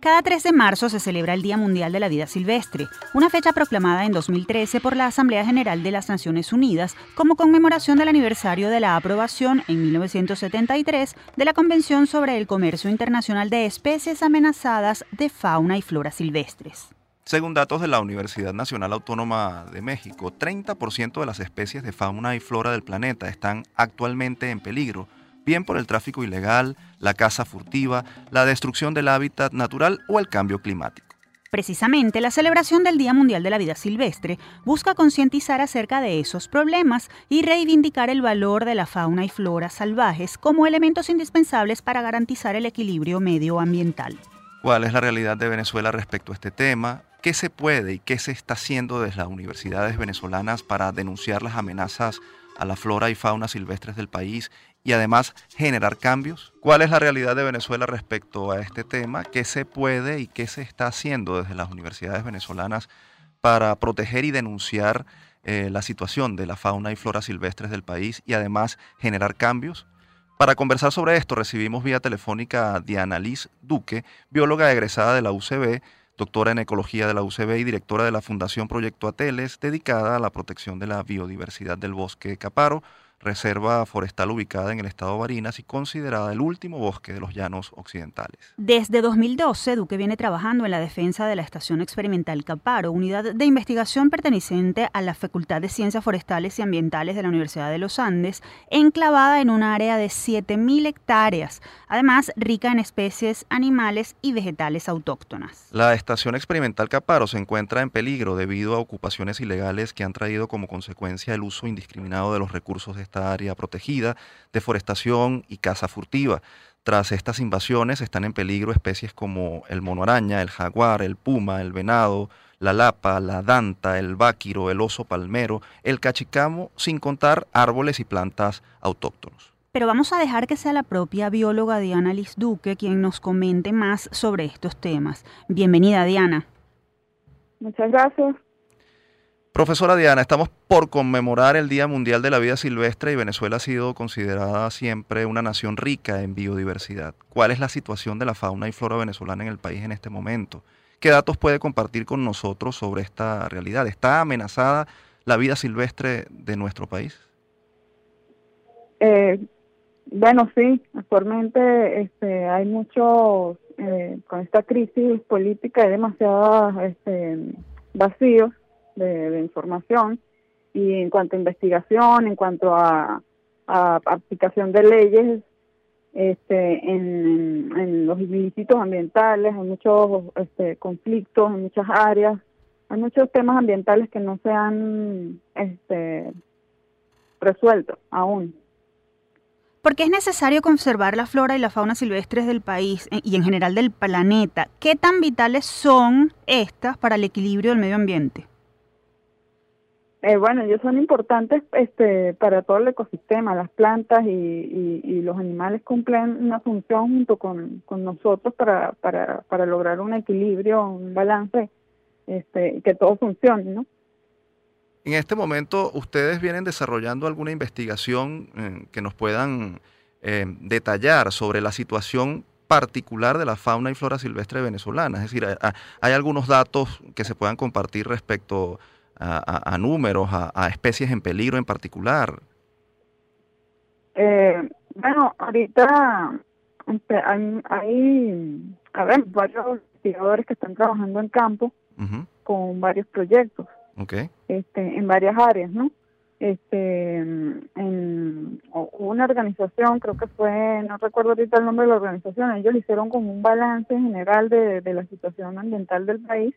Cada 3 de marzo se celebra el Día Mundial de la Vida Silvestre, una fecha proclamada en 2013 por la Asamblea General de las Naciones Unidas como conmemoración del aniversario de la aprobación en 1973 de la Convención sobre el Comercio Internacional de Especies Amenazadas de Fauna y Flora Silvestres. Según datos de la Universidad Nacional Autónoma de México, 30% de las especies de fauna y flora del planeta están actualmente en peligro bien por el tráfico ilegal, la caza furtiva, la destrucción del hábitat natural o el cambio climático. Precisamente, la celebración del Día Mundial de la Vida Silvestre busca concientizar acerca de esos problemas y reivindicar el valor de la fauna y flora salvajes como elementos indispensables para garantizar el equilibrio medioambiental. ¿Cuál es la realidad de Venezuela respecto a este tema? ¿Qué se puede y qué se está haciendo desde las universidades venezolanas para denunciar las amenazas a la flora y fauna silvestres del país y además generar cambios? ¿Cuál es la realidad de Venezuela respecto a este tema? ¿Qué se puede y qué se está haciendo desde las universidades venezolanas para proteger y denunciar eh, la situación de la fauna y flora silvestres del país y además generar cambios? Para conversar sobre esto recibimos vía telefónica a Diana Liz Duque, bióloga egresada de la UCB, doctora en ecología de la UCB y directora de la Fundación Proyecto Ateles, dedicada a la protección de la biodiversidad del bosque Caparo reserva forestal ubicada en el estado de Barinas y considerada el último bosque de los llanos occidentales. Desde 2012, Duque viene trabajando en la defensa de la Estación Experimental Caparo, unidad de investigación perteneciente a la Facultad de Ciencias Forestales y Ambientales de la Universidad de los Andes, enclavada en un área de 7.000 hectáreas, además rica en especies animales y vegetales autóctonas. La Estación Experimental Caparo se encuentra en peligro debido a ocupaciones ilegales que han traído como consecuencia el uso indiscriminado de los recursos de esta área protegida, deforestación y caza furtiva. Tras estas invasiones están en peligro especies como el mono araña, el jaguar, el puma, el venado, la lapa, la danta, el báquiro, el oso palmero, el cachicamo, sin contar árboles y plantas autóctonos. Pero vamos a dejar que sea la propia bióloga Diana Liz Duque quien nos comente más sobre estos temas. Bienvenida, Diana. Muchas gracias. Profesora Diana, estamos por conmemorar el Día Mundial de la Vida Silvestre y Venezuela ha sido considerada siempre una nación rica en biodiversidad. ¿Cuál es la situación de la fauna y flora venezolana en el país en este momento? ¿Qué datos puede compartir con nosotros sobre esta realidad? ¿Está amenazada la vida silvestre de nuestro país? Eh, bueno, sí, actualmente este, hay muchos, eh, con esta crisis política hay demasiados este, vacíos de, información y en cuanto a investigación, en cuanto a, aplicación de leyes este, en, los ilícitos ambientales, hay muchos este, conflictos en muchas áreas, hay muchos temas ambientales que no se han este, resuelto aún. ¿Por qué es necesario conservar la flora y la fauna silvestres del país eh, y en general del planeta? ¿Qué tan vitales son estas para el equilibrio del medio ambiente? Eh, bueno, ellos son importantes este, para todo el ecosistema. Las plantas y, los animales cumplen una función junto con, nosotros para, para, lograr un equilibrio, un balance, este, que todo funcione, ¿no? En este momento, ¿ustedes vienen desarrollando alguna investigación eh, que nos puedan eh, detallar sobre la situación particular de la fauna y flora silvestre venezolana? Es decir, ¿hay algunos datos que se puedan compartir respecto a, números, a, especies en peligro en particular? Eh, bueno, ahorita este, hay, hay, a ver, varios investigadores que están trabajando en campo con varios proyectos este, en varias áreas, ¿no? Este, en una organización, creo que fue, no recuerdo ahorita el nombre de la organización, ellos hicieron como un balance general de, la situación ambiental del país,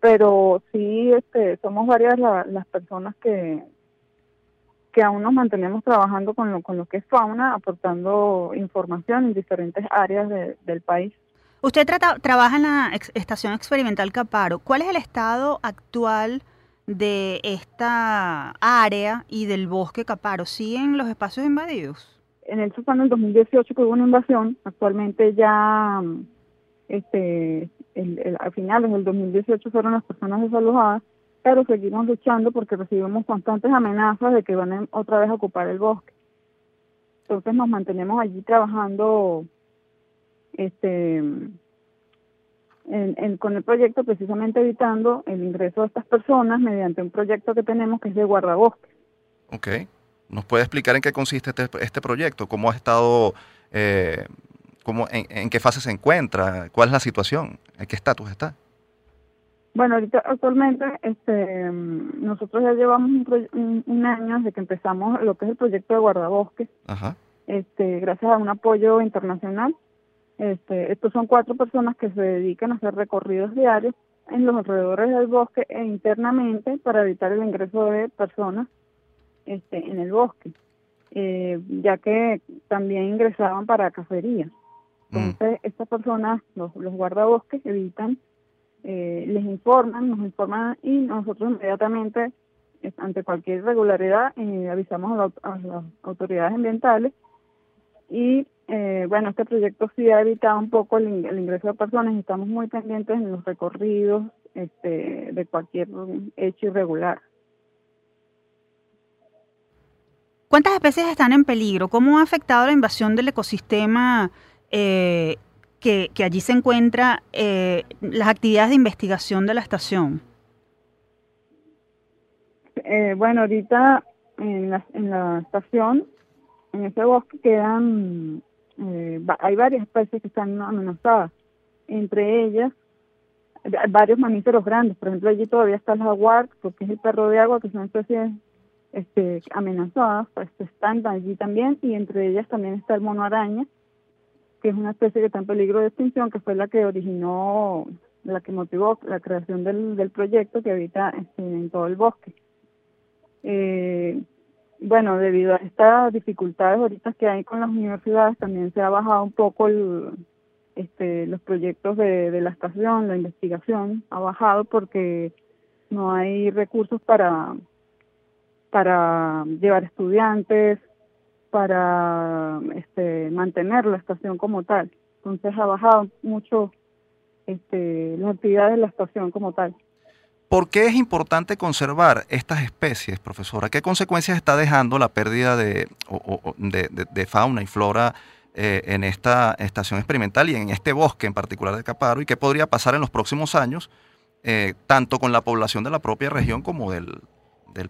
pero sí, este, somos varias las personas que, que aún nos mantenemos trabajando con lo, con lo que es fauna, aportando información en diferentes áreas del país. Usted trabaja en la Estación Experimental Caparo. ¿Cuál es el estado actual de esta área y del bosque Caparo? ¿Siguen los espacios invadidos? En el fue en el 2018 que hubo una invasión. Actualmente ya, este, el, a finales del 2018 fueron las personas desalojadas, pero seguimos luchando porque recibimos constantes amenazas de que van otra vez a ocupar el bosque. Entonces nos mantenemos allí trabajando este con el proyecto precisamente evitando el ingreso de estas personas mediante un proyecto que tenemos que es de guardabosques. Ok. ¿Nos puede explicar en qué consiste este, este proyecto? ¿Cómo ha estado, eh, cómo, en, qué fase se encuentra? ¿Cuál es la situación? ¿En qué estatus está? Bueno, ahorita actualmente este, nosotros ya llevamos un, un, año desde que empezamos lo que es el proyecto de guardabosques, Ajá. Este, gracias a un apoyo internacional este, estos son cuatro personas que se dedican a hacer recorridos diarios en los alrededores del bosque e internamente para evitar el ingreso de personas este, en el bosque, eh, ya que también ingresaban para cacería. Mm. Entonces, estas personas, los, los guardabosques, evitan, eh, les informan, nos informan y nosotros inmediatamente, ante cualquier irregularidad, eh, avisamos a las autoridades ambientales y eh, bueno, este proyecto sí ha evitado un poco el, ingreso de personas estamos muy pendientes en los recorridos este, de cualquier hecho irregular. ¿Cuántas especies están en peligro? ¿Cómo ha afectado la invasión del ecosistema eh, que, allí se encuentra eh, las actividades de investigación de la estación? bueno, ahorita en la, en la estación, en ese bosque quedan eh, hay varias especies que están amenazadas, entre ellas varios mamíferos grandes, por ejemplo allí todavía está el jaguar, porque es el perro de agua, que son especies este, amenazadas, pues están allí también, y entre ellas también está el mono araña, que es una especie que está en peligro de extinción, que fue la que originó, la que motivó la creación del, del proyecto que habita este, en todo el bosque. Eh, bueno, debido a estas dificultades ahorita que hay con las universidades, también se ha bajado un poco este, los proyectos de, la estación, la investigación ha bajado porque no hay recursos para, para llevar estudiantes, para este, mantener la estación como tal. Entonces ha bajado mucho este, las de la estación como tal. ¿Por qué es importante conservar estas especies, profesora? ¿Qué consecuencias está dejando la pérdida de, fauna y flora eh, en esta estación experimental y en este bosque en particular de Caparo? ¿Y qué podría pasar en los próximos años, eh, tanto con la población de la propia región como del,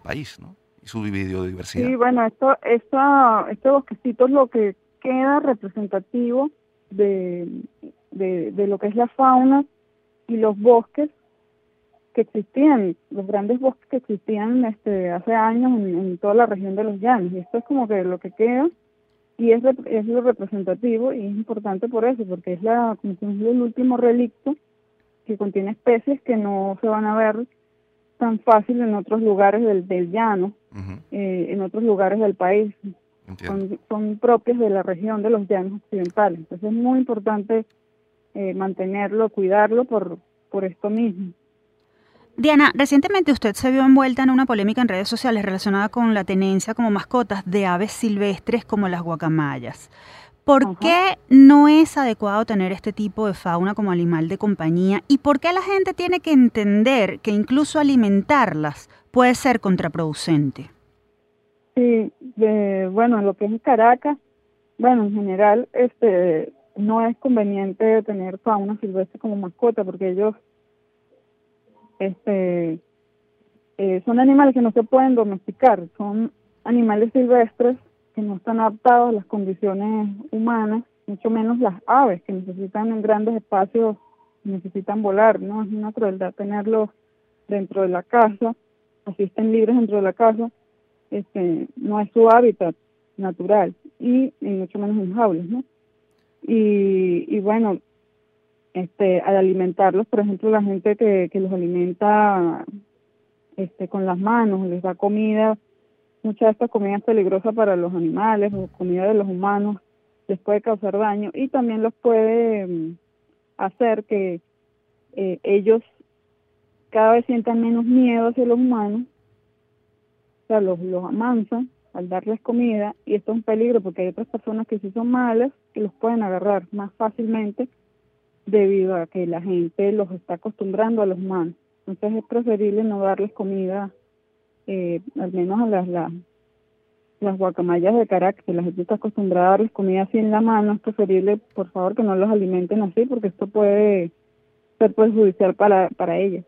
país ¿no? Su biodiversidad? Sí, bueno, esto, este bosquecito es lo que queda representativo de lo que es la fauna y los bosques que existían, los grandes bosques que existían este, hace años en, toda la región de los llanos. Y esto es como que lo que queda y es, es lo representativo y es importante por eso, porque es, la, como el último relicto que contiene especies que no se van a ver tan fácil en otros lugares del, del llano, eh, en otros lugares del país. Son, son, propias de la región de los llanos occidentales. Entonces es muy importante eh, mantenerlo, cuidarlo por, por esto mismo. Diana, recientemente usted se vio envuelta en una polémica en redes sociales relacionada con la tenencia como mascotas de aves silvestres como las guacamayas. ¿Por qué no es adecuado tener este tipo de fauna como animal de compañía? ¿Y por qué la gente tiene que entender que incluso alimentarlas puede ser contraproducente? Sí, bueno, en lo que es Caracas, bueno, en general, este, no es conveniente tener fauna silvestre como mascota porque ellos, este, eh, son animales que no se pueden domesticar, son animales silvestres que no están adaptados a las condiciones humanas, mucho menos las aves que necesitan en grandes espacios, necesitan volar, ¿no? Es una crueldad tenerlos dentro de la casa, así estén libres dentro de la casa, este, no es su hábitat natural y, mucho menos en jaulas, ¿no? Y, y bueno, este, al alimentarlos, por ejemplo, la gente que, que los alimenta este, con las manos, les da comida Mucha de esta comida es peligrosa para los animales o comida de los humanos, les puede causar daño y también los puede mm, hacer que eh, ellos cada vez sientan menos miedo hacia los humanos, o sea, los, los amansan al darles comida y esto es un peligro porque hay otras personas que sí son malas que los pueden agarrar más fácilmente debido a que la gente los está acostumbrando a los humanos. Entonces es preferible no darles comida eh, al menos a las, las, guacamayas de que la gente está acostumbrada a darles comida así en la mano, es preferible, por favor, que no los alimenten así, porque esto puede ser perjudicial para, para ellas.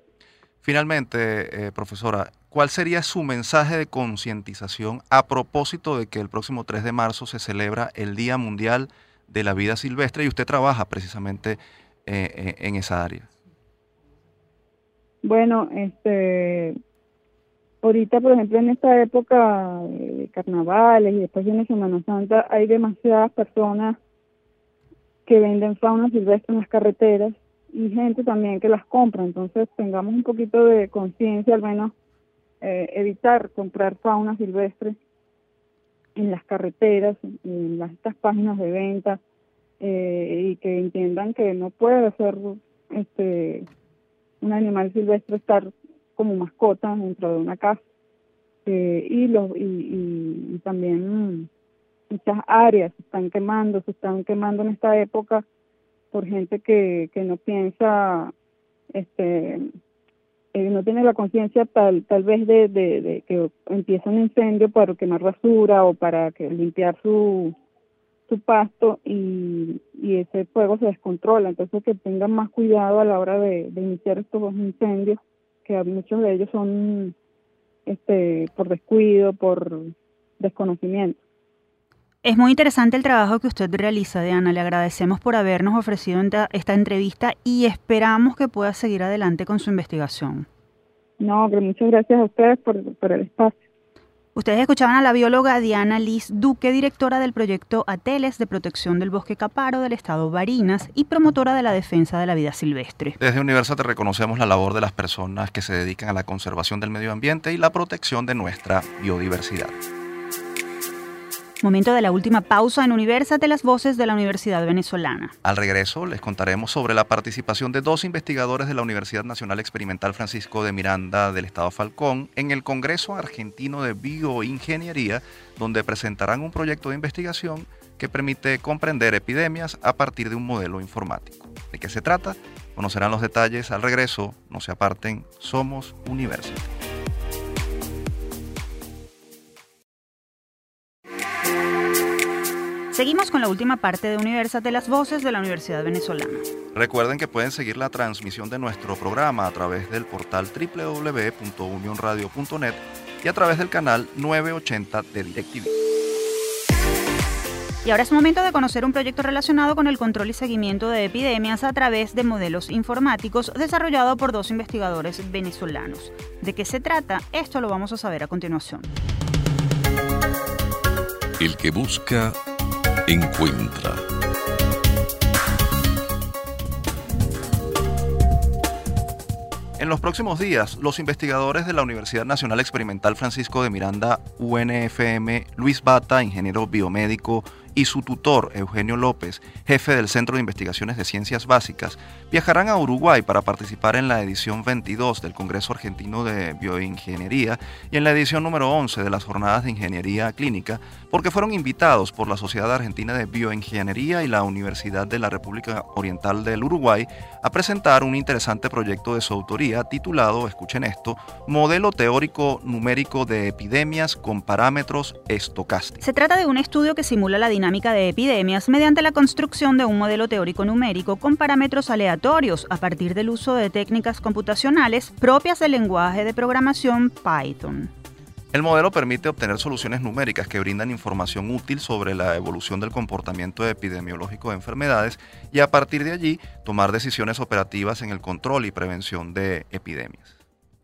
Finalmente, eh, profesora, ¿cuál sería su mensaje de concientización a propósito de que el próximo 3 de marzo se celebra el Día Mundial de la Vida Silvestre y usted trabaja precisamente eh, en esa área? Bueno, este, ahorita, por ejemplo, en esta época de carnavales y después de Semana Santa, hay demasiadas personas que venden fauna silvestre en las carreteras y gente también que las compra. Entonces, tengamos un poquito de conciencia, al menos eh, evitar comprar fauna silvestre en las carreteras, en las, estas páginas de venta, eh, y que entiendan que no puede ser este un animal silvestre estar como mascota dentro de una casa. Eh, y, los, y, también muchas áreas se están quemando, se están quemando en esta época por gente que, que no piensa, este, eh, no tiene la conciencia tal tal vez de, de, que empieza un incendio para quemar basura o para que limpiar su su pasto y, y ese fuego se descontrola entonces que tengan más cuidado a la hora de, de iniciar estos incendios que muchos de ellos son este, por descuido, por desconocimiento. Es muy interesante el trabajo que usted realiza, Diana. Le agradecemos por habernos ofrecido esta entrevista y esperamos que pueda seguir adelante con su investigación. No, pero muchas gracias a ustedes por, por el espacio. Ustedes escuchaban a la bióloga Diana Liz Duque, directora del proyecto Ateles de protección del bosque caparo del estado Barinas y promotora de la defensa de la vida silvestre. Desde Universate reconocemos la labor de las personas que se dedican a la conservación del medio ambiente y la protección de nuestra biodiversidad. Momento de la última pausa en Universate las voces de la Universidad Venezolana. Al regreso les contaremos sobre la participación de dos investigadores de la Universidad Nacional Experimental Francisco de Miranda del Estado Falcón en el Congreso Argentino de Bioingeniería, donde presentarán un proyecto de investigación que permite comprender epidemias a partir de un modelo informático. ¿De qué se trata? Conocerán los detalles al regreso. No se aparten. Somos Universate. Seguimos con la última parte de Universate de las Voces de la Universidad Venezolana. Recuerden que pueden seguir la transmisión de nuestro programa a través del portal www.unionradio.net y a través del canal 980 de DirecTV. Y ahora es momento de conocer un proyecto relacionado con el control y seguimiento de epidemias a través de modelos informáticos desarrollado por dos investigadores venezolanos. ¿De qué se trata? Esto lo vamos a saber a continuación. El que busca, encuentra. En los próximos días, los investigadores de la Universidad Nacional Experimental Francisco de Miranda, UNFM, Luis Bata, ingeniero biomédico, y su tutor, Eugenio López, jefe del Centro de Investigaciones de Ciencias Básicas, viajarán a Uruguay para participar en la edición 22 del Congreso Argentino de Bioingeniería y en la edición número 11 de las Jornadas de Ingeniería Clínica, porque fueron invitados por la Sociedad Argentina de Bioingeniería y la Universidad de la República Oriental del Uruguay a presentar un interesante proyecto de su autoría titulado, escuchen esto, Modelo Teórico Numérico de Epidemias con Parámetros Estocásticos. Se trata de un estudio que simula la de epidemias mediante la construcción de un modelo teórico numérico con parámetros aleatorios a partir del uso de técnicas computacionales propias del lenguaje de programación Python. El modelo permite obtener soluciones numéricas que brindan información útil sobre la evolución del comportamiento epidemiológico de enfermedades y a partir de allí tomar decisiones operativas en el control y prevención de epidemias.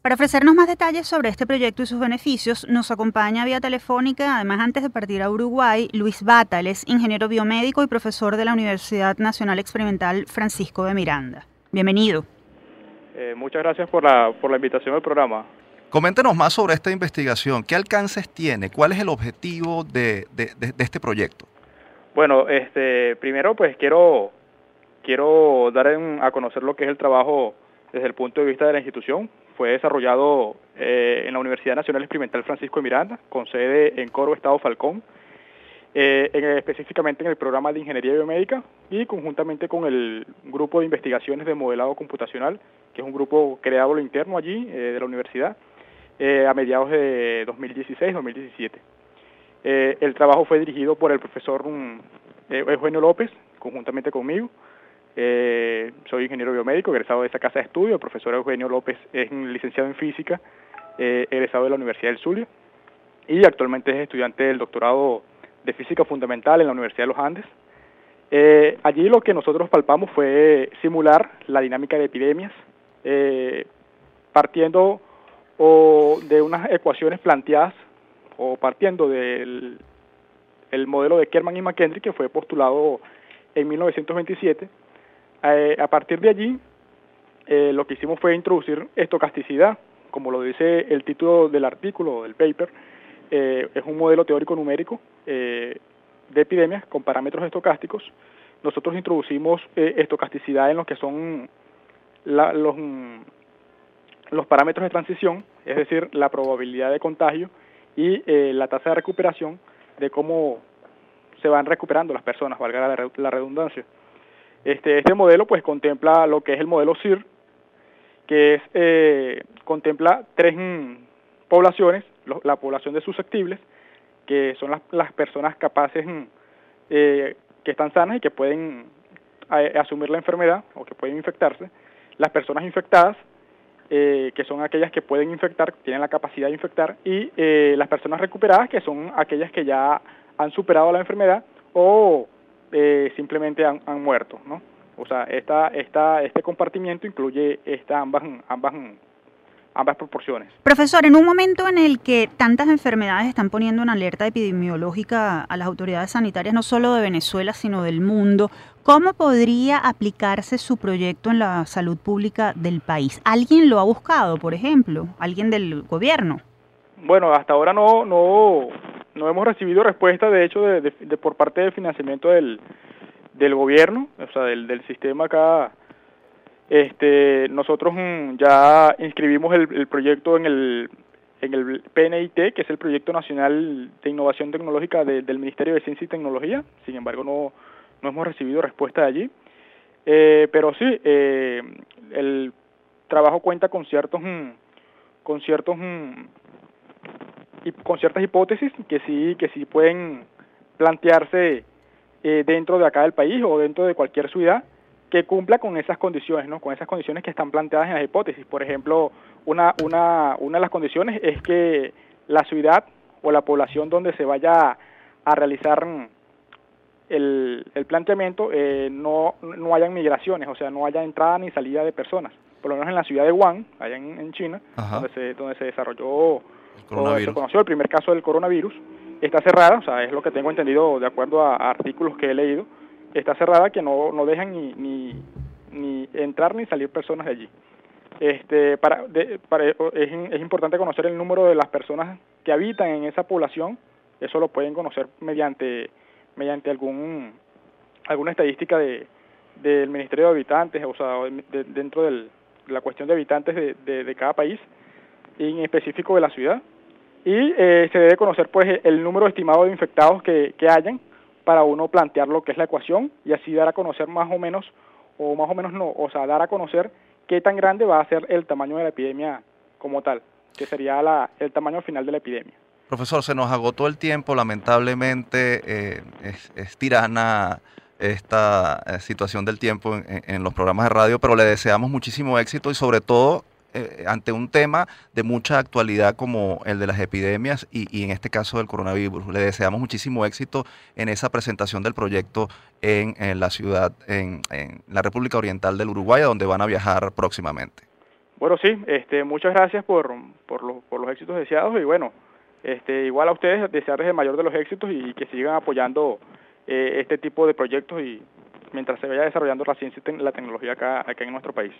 Para ofrecernos más detalles sobre este proyecto y sus beneficios, nos acompaña vía telefónica, además antes de partir a Uruguay, Luis Batales, ingeniero biomédico y profesor de la Universidad Nacional Experimental Francisco de Miranda. Bienvenido. Eh, muchas gracias por la, por la invitación al programa. Coméntenos más sobre esta investigación. ¿Qué alcances tiene? ¿Cuál es el objetivo de, de, de, de este proyecto? Bueno, este, primero pues quiero, quiero dar en, a conocer lo que es el trabajo desde el punto de vista de la institución fue desarrollado eh, en la Universidad Nacional Experimental Francisco de Miranda, con sede en Coro, Estado Falcón, eh, en, específicamente en el programa de Ingeniería Biomédica y conjuntamente con el grupo de investigaciones de modelado computacional, que es un grupo creado lo interno allí eh, de la universidad a mediados de 2016-2017. el trabajo fue dirigido por el profesor um, Eugenio López, conjuntamente conmigo, eh, soy ingeniero biomédico, egresado de esta casa de estudio. El profesor Eugenio López es licenciado en física, eh, egresado de la Universidad del Zulia y actualmente es estudiante del doctorado de física fundamental en la Universidad de los Andes. Eh, allí lo que nosotros palpamos fue simular la dinámica de epidemias, eh, partiendo o de unas ecuaciones planteadas o partiendo del el modelo de Kerman y McKendry que fue postulado en 1927 eh, a partir de allí, eh, lo que hicimos fue introducir estocasticidad, como lo dice el título del artículo, del paper, eh, es un modelo teórico numérico de epidemias con parámetros estocásticos. Nosotros introducimos estocasticidad en lo que son los, los parámetros de transición, es decir, la probabilidad de contagio y la tasa de recuperación de cómo se van recuperando las personas, valga la redundancia. Este, este modelo pues contempla lo que es el modelo CIR, que es, eh, contempla tres mm, poblaciones, la población de susceptibles, que son las, las personas capaces mm, eh, que están sanas y que pueden asumir la enfermedad o que pueden infectarse, las personas infectadas, eh, que son aquellas que pueden infectar, tienen la capacidad de infectar, y las personas recuperadas, que son aquellas que ya han superado la enfermedad o eh, simplemente han, han, muerto, ¿no? O sea, esta, esta, este compartimiento incluye esta, ambas, ambas, ambas proporciones. Profesor, en un momento en el que tantas enfermedades están poniendo una alerta epidemiológica a las autoridades sanitarias, no solo de Venezuela, sino del mundo, ¿cómo podría aplicarse su proyecto en la salud pública del país? ¿Alguien lo ha buscado, por ejemplo? ¿Alguien del gobierno? Bueno, hasta ahora no, no, no hemos recibido respuesta, de hecho, de, de, por parte del financiamiento del, del gobierno, o sea, del, del sistema acá. Este, nosotros mm, ya inscribimos el, el, proyecto en el, en el PNIT, que es el Proyecto Nacional de Innovación Tecnológica del Ministerio de Ciencia y Tecnología. Sin embargo, no, no hemos recibido respuesta de allí. Eh, pero sí, eh, el trabajo cuenta con ciertos, mm, con ciertos mm, con ciertas hipótesis que sí, que sí pueden plantearse eh, dentro de acá del país o dentro de cualquier ciudad que cumpla con esas condiciones, ¿no? con esas condiciones que están planteadas en las hipótesis. Por ejemplo, una, una, una de las condiciones es que la ciudad o la población donde se vaya a realizar el, planteamiento eh, no, no hayan migraciones, o sea, no haya entrada ni salida de personas. Por lo menos en la ciudad de Wuhan, allá en, China, donde se, donde se desarrolló o se conoció el primer caso del coronavirus, está cerrada, o sea, es lo que tengo entendido de acuerdo a, artículos que he leído, está cerrada que no, no dejan ni, ni, ni entrar ni salir personas de allí. Este, para, para, es, es importante conocer el número de las personas que habitan en esa población, eso lo pueden conocer mediante mediante algún alguna estadística de del Ministerio de Habitantes, o sea, dentro de la cuestión de habitantes de, de, cada país, en específico de la ciudad. Y eh, se debe conocer pues el número estimado de infectados que, que hayan para uno plantear lo que es la ecuación y así dar a conocer más o menos, o más o menos no, o sea, dar a conocer qué tan grande va a ser el tamaño de la epidemia como tal, que sería la, el tamaño final de la epidemia. Profesor, se nos agotó el tiempo, lamentablemente eh, es, tirana esta eh, situación del tiempo en, los programas de radio, pero le deseamos muchísimo éxito y sobre todo eh, ante un tema de mucha actualidad como el de las epidemias y, en este caso del coronavirus. Le deseamos muchísimo éxito en esa presentación del proyecto en, la ciudad, en, la República Oriental del Uruguay, a donde van a viajar próximamente. Bueno, sí, este, muchas gracias por, por los éxitos deseados y bueno, este, igual a ustedes desearles el mayor de los éxitos y que sigan apoyando eh, este tipo de proyectos y mientras se vaya desarrollando la ciencia y la tecnología acá, acá en nuestro país.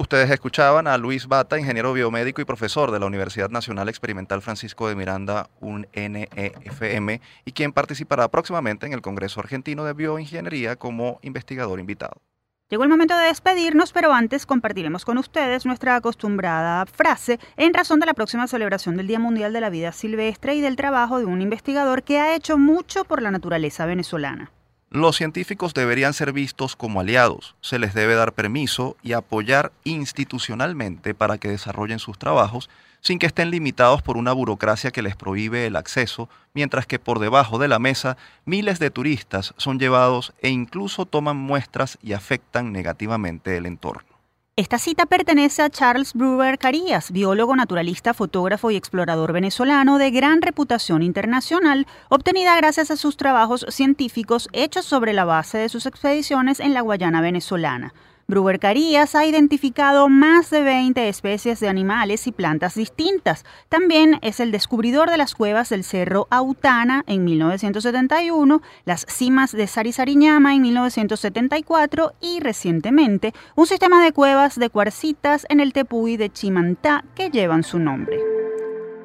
Ustedes escuchaban a Luis Bata, ingeniero biomédico y profesor de la Universidad Nacional Experimental Francisco de Miranda, un NEFM, y quien participará próximamente en el Congreso Argentino de Bioingeniería como investigador invitado. Llegó el momento de despedirnos, pero antes compartiremos con ustedes nuestra acostumbrada frase en razón de la próxima celebración del Día Mundial de la Vida Silvestre y del trabajo de un investigador que ha hecho mucho por la naturaleza venezolana. Los científicos deberían ser vistos como aliados, se les debe dar permiso y apoyar institucionalmente para que desarrollen sus trabajos sin que estén limitados por una burocracia que les prohíbe el acceso, mientras que por debajo de la mesa miles de turistas son llevados e incluso toman muestras y afectan negativamente el entorno. Esta cita pertenece a Charles Brewer Carías, biólogo, naturalista, fotógrafo y explorador venezolano de gran reputación internacional, obtenida gracias a sus trabajos científicos hechos sobre la base de sus expediciones en la Guayana venezolana. Brewer Carías ha identificado más de 20 especies de animales y plantas distintas. También es el descubridor de las cuevas del Cerro Autana en 1971, las cimas de Sarisariñama en 1974 y recientemente un sistema de cuevas de cuarcitas en el Tepuy de Chimantá que llevan su nombre.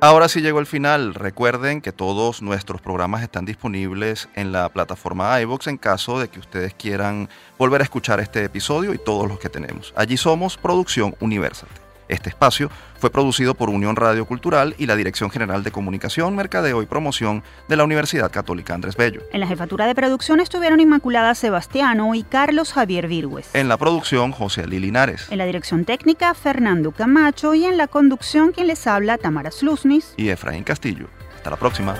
Ahora sí llegó el final. Recuerden que todos nuestros programas están disponibles en la plataforma iVox en caso de que ustedes quieran volver a escuchar este episodio y todos los que tenemos. Allí somos Producción Universal. Este espacio fue producido por Unión Radio Cultural y la Dirección General de Comunicación, Mercadeo y Promoción de la Universidad Católica Andrés Bello. En la jefatura de producción estuvieron Inmaculada Sebastiano y Carlos Javier Virgües. En la producción, José Ali Linares. En la dirección técnica, Fernando Camacho. Y en la conducción, quien les habla, Tamara Slusnis. Y Efraín Castillo. Hasta la próxima.